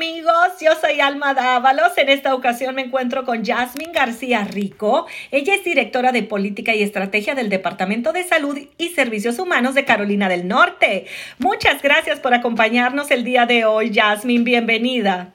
amigos, yo soy Alma Dávalos. En esta ocasión me encuentro con Jasmine García Rico. Ella es directora de Política y Estrategia del Departamento de Salud y Servicios Humanos de Carolina del Norte. Muchas gracias por acompañarnos el día de hoy, Jasmine. Bienvenida.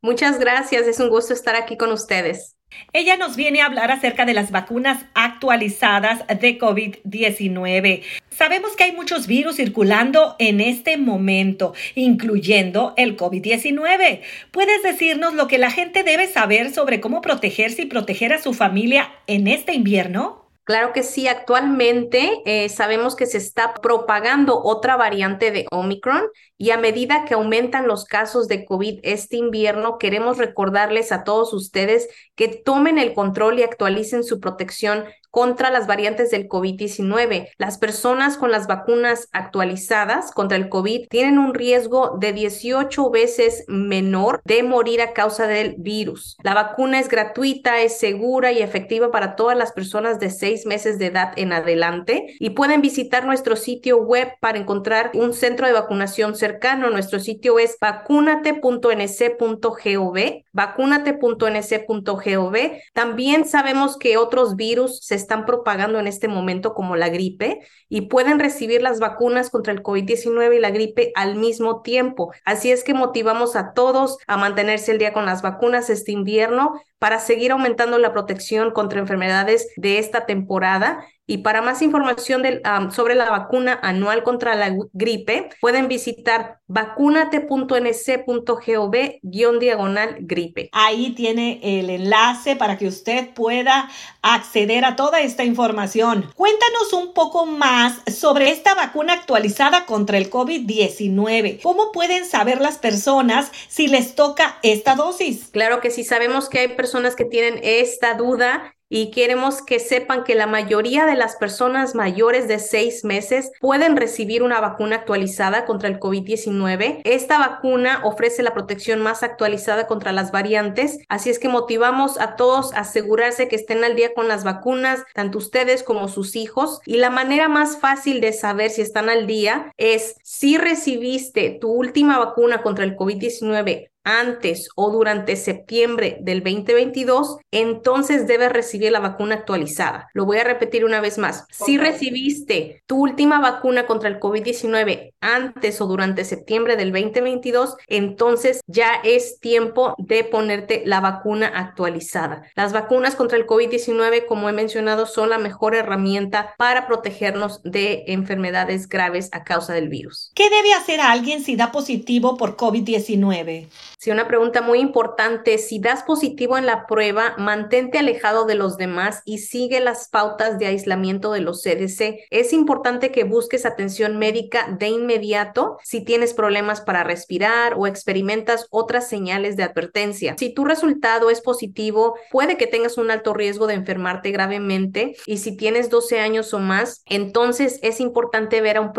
Muchas gracias, es un gusto estar aquí con ustedes. Ella nos viene a hablar acerca de las vacunas actualizadas de COVID-19. Sabemos que hay muchos virus circulando en este momento, incluyendo el COVID-19. ¿Puedes decirnos lo que la gente debe saber sobre cómo protegerse y proteger a su familia en este invierno? Claro que sí, actualmente eh, sabemos que se está propagando otra variante de Omicron y a medida que aumentan los casos de COVID este invierno, queremos recordarles a todos ustedes que tomen el control y actualicen su protección contra las variantes del COVID-19. Las personas con las vacunas actualizadas contra el COVID tienen un riesgo de 18 veces menor de morir a causa del virus. La vacuna es gratuita, es segura y efectiva para todas las personas de seis meses de edad en adelante y pueden visitar nuestro sitio web para encontrar un centro de vacunación cercano. Nuestro sitio es vacunate.nc.gov, vacunate.nc.gov. También sabemos que otros virus se están propagando en este momento como la gripe y pueden recibir las vacunas contra el COVID-19 y la gripe al mismo tiempo. Así es que motivamos a todos a mantenerse el día con las vacunas este invierno para seguir aumentando la protección contra enfermedades de esta temporada y para más información sobre la vacuna anual contra la gripe, pueden visitar vacunate.nc.gov-diagonal gripe. Ahí tiene el enlace para que usted pueda acceder a toda esta información. Cuéntanos un poco más sobre esta vacuna actualizada contra el COVID-19. ¿Cómo pueden saber las personas si les toca esta dosis? Claro que sí, sabemos que hay personas que tienen esta duda y queremos que sepan que la mayoría de las personas mayores de seis meses pueden recibir una vacuna actualizada contra el COVID-19. Esta vacuna ofrece la protección más actualizada contra las variantes, así es que motivamos a todos a asegurarse que estén al día con las vacunas, tanto ustedes como sus hijos. Y la manera más fácil de saber si están al día es si recibiste tu última vacuna contra el COVID-19 antes o durante septiembre del 2022, entonces debes recibir la vacuna actualizada. Lo voy a repetir una vez más. Si recibiste tu última vacuna contra el COVID-19 antes o durante septiembre del 2022, entonces ya es tiempo de ponerte la vacuna actualizada. Las vacunas contra el COVID-19, como he mencionado, son la mejor herramienta para protegernos de enfermedades graves a causa del virus. ¿Qué debe hacer alguien si da positivo por COVID-19? Sí, una pregunta muy importante. Si das positivo en la prueba, mantente alejado de los demás y sigue las pautas de aislamiento de los CDC. Es importante que busques atención médica de inmediato si tienes problemas para respirar o experimentas otras señales de advertencia. Si tu resultado es positivo, puede que tengas un alto riesgo de enfermarte gravemente y si tienes 12 años o más, entonces es importante ver a un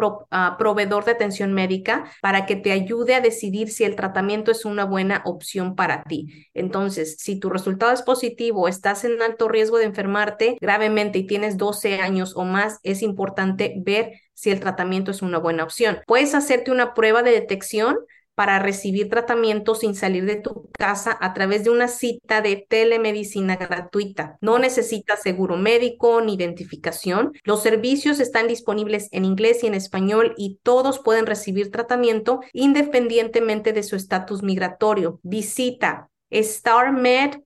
proveedor de atención médica para que te ayude a decidir si el tratamiento es una buena opción para ti. Entonces, si tu resultado es positivo, estás en alto riesgo de enfermarte gravemente y tienes 12 años o más, es importante ver si el tratamiento es una buena opción. Puedes hacerte una prueba de detección para recibir tratamiento sin salir de tu casa a través de una cita de telemedicina gratuita. No necesitas seguro médico ni identificación. Los servicios están disponibles en inglés y en español y todos pueden recibir tratamiento independientemente de su estatus migratorio. Visita starmed.care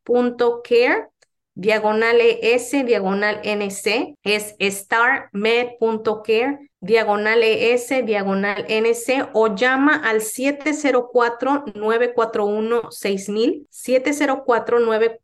diagonal ES, diagonal NC, es starmed.care diagonal ES, diagonal NC o llama al 704-941-6000, 704-941-6000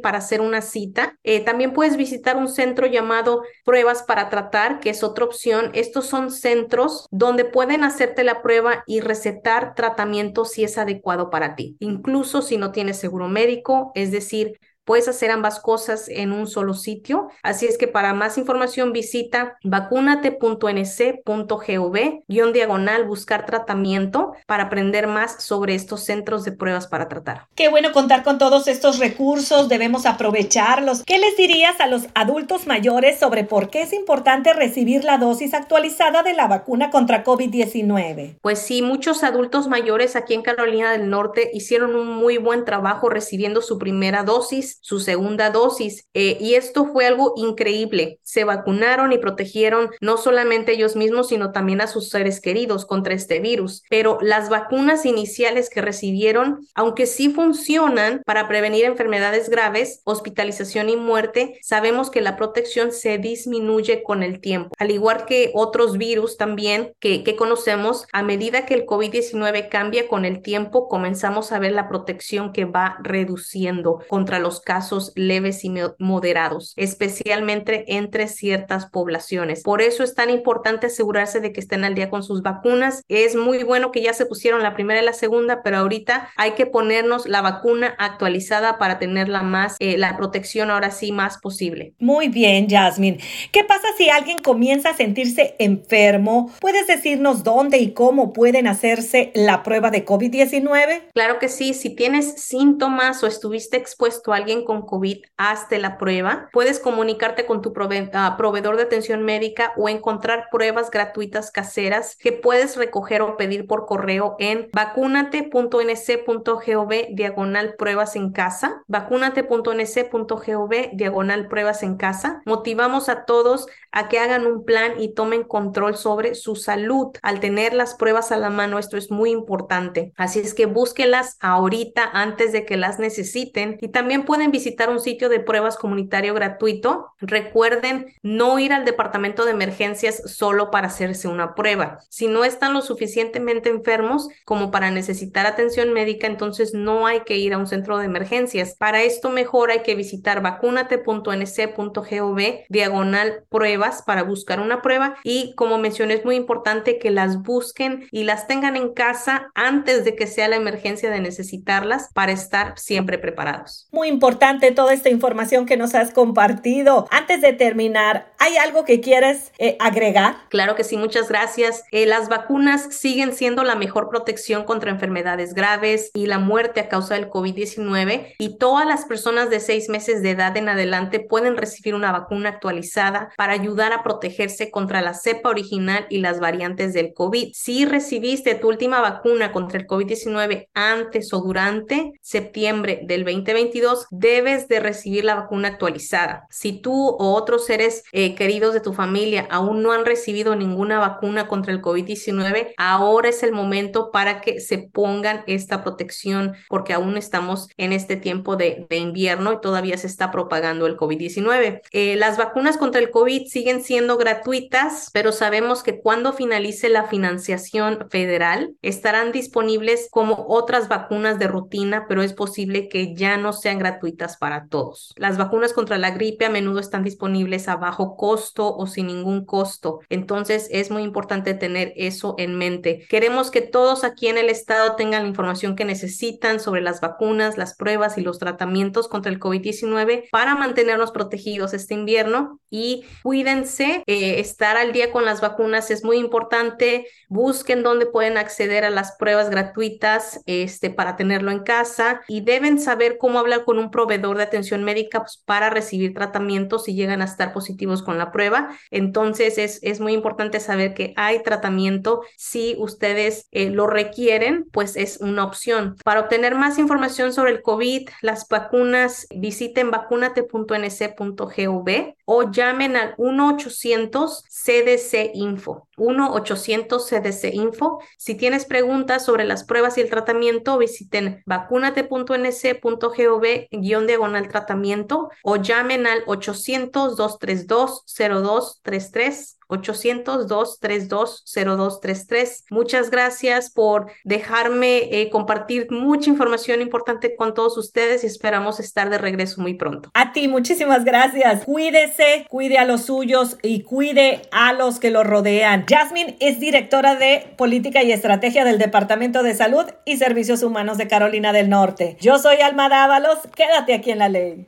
para hacer una cita. Eh, también puedes visitar un centro llamado Pruebas para Tratar, que es otra opción. Estos son centros donde pueden hacerte la prueba y recetar tratamiento si es adecuado para ti, incluso si no tienes seguro médico, es decir, puedes hacer ambas cosas en un solo sitio. Así es que para más información visita vacunate.nc.gov, guion diagonal, buscar tratamiento para aprender más sobre estos centros de pruebas para tratar. Qué bueno contar con todos estos recursos, debemos aprovecharlos. ¿Qué les dirías a los adultos mayores sobre por qué es importante recibir la dosis actualizada de la vacuna contra COVID-19? Pues sí, muchos adultos mayores aquí en Carolina del Norte hicieron un muy buen trabajo recibiendo su primera dosis, su segunda dosis, eh, y esto fue algo increíble. Se vacunaron y protegieron no solamente ellos mismos, sino también a sus seres queridos contra este virus. Pero las vacunas iniciales que recibieron, aunque sí funcionan para prevenir enfermedades graves, hospitalización y muerte, sabemos que la protección se disminuye con el tiempo. Al igual que otros virus también que, que conocemos, a medida que el COVID-19 cambia con el tiempo, comenzamos a ver la protección que va reduciendo contra los casos leves y moderados, especialmente entre ciertas poblaciones. Por eso es tan importante asegurarse de que estén al día con sus vacunas. Es muy bueno que ya se pusieron la primera y la segunda, pero ahorita hay que ponernos la vacuna actualizada para tenerla más, eh, la protección ahora sí más posible. Muy bien, Jasmine. ¿Qué pasa si alguien comienza a sentirse enfermo? ¿Puedes decirnos dónde y cómo pueden hacerse la prueba de COVID-19? Claro que sí. Si tienes síntomas o estuviste expuesto a alguien con COVID, hazte la prueba. Puedes comunicarte con tu ah, proveedor de atención médica o encontrar pruebas gratuitas caseras que puedes recoger o pedir por correo en vacunate.nc.gov diagonal pruebas en casa, vacunate.nc.gov diagonal pruebas en casa. Motivamos a todos a que hagan un plan y tomen control sobre su salud. Al tener las pruebas a la mano, esto es muy importante. Así es que búsquelas ahorita antes de que las necesiten y también visitar un sitio de pruebas comunitario gratuito. Recuerden no ir al departamento de emergencias solo para hacerse una prueba. Si no están lo suficientemente enfermos como para necesitar atención médica, entonces no hay que ir a un centro de emergencias. Para esto mejor hay que visitar vacunate.nc.gov diagonal pruebas para buscar una prueba y como mencioné es muy importante que las busquen y las tengan en casa antes de que sea la emergencia de necesitarlas para estar siempre preparados. Muy importante toda esta información que nos has compartido. Antes de terminar, ¿hay algo que quieres eh, agregar? Claro que sí, muchas gracias. Eh, las vacunas siguen siendo la mejor protección contra enfermedades graves y la muerte a causa del COVID-19 y todas las personas de seis meses de edad en adelante pueden recibir una vacuna actualizada para ayudar a protegerse contra la cepa original y las variantes del COVID. Si recibiste tu última vacuna contra el COVID-19 antes o durante septiembre del 2022, debes de recibir la vacuna actualizada. Si tú o otros seres eh, queridos de tu familia aún no han recibido ninguna vacuna contra el COVID-19, ahora es el momento para que se pongan esta protección porque aún estamos en este tiempo de, invierno y todavía se está propagando el COVID-19. Eh, las vacunas contra el COVID siguen siendo gratuitas, pero sabemos que cuando finalice la financiación federal estarán disponibles como otras vacunas de rutina, pero es posible que ya no sean gratuitas para todos. Las vacunas contra la gripe a menudo están disponibles a bajo costo o sin ningún costo, entonces es muy importante tener eso en mente. Queremos que todos aquí en el estado tengan la información que necesitan sobre las vacunas, las pruebas y los tratamientos contra el COVID-19 para mantenernos protegidos este invierno y cuídense, eh, estar al día con las vacunas es muy importante, busquen dónde pueden acceder a las pruebas gratuitas este, para tenerlo en casa y deben saber cómo hablar con un proveedor de atención médica pues, para recibir tratamientos si llegan a estar positivos con la prueba. Entonces es, es muy importante saber que hay tratamiento si ustedes eh, lo requieren, pues es una opción. Para obtener más información sobre el COVID, las vacunas, visiten vacunate.nc.gov o llamen al 1-800-CDC-Info. 1-800-CDC-Info. Si tienes preguntas sobre las pruebas y el tratamiento, visiten vacunate.nc.gov-diagonal tratamiento o llamen al 800-232-0233 800-232-0233. Muchas gracias por dejarme eh, compartir mucha información importante con todos ustedes y esperamos estar de regreso muy pronto. A ti, muchísimas gracias. Cuídese, cuide a los suyos y cuide a los que lo rodean. Jasmine es directora de Política y Estrategia del Departamento de Salud y Servicios Humanos de Carolina del Norte. Yo soy Alma Dávalos. Quédate aquí en la ley.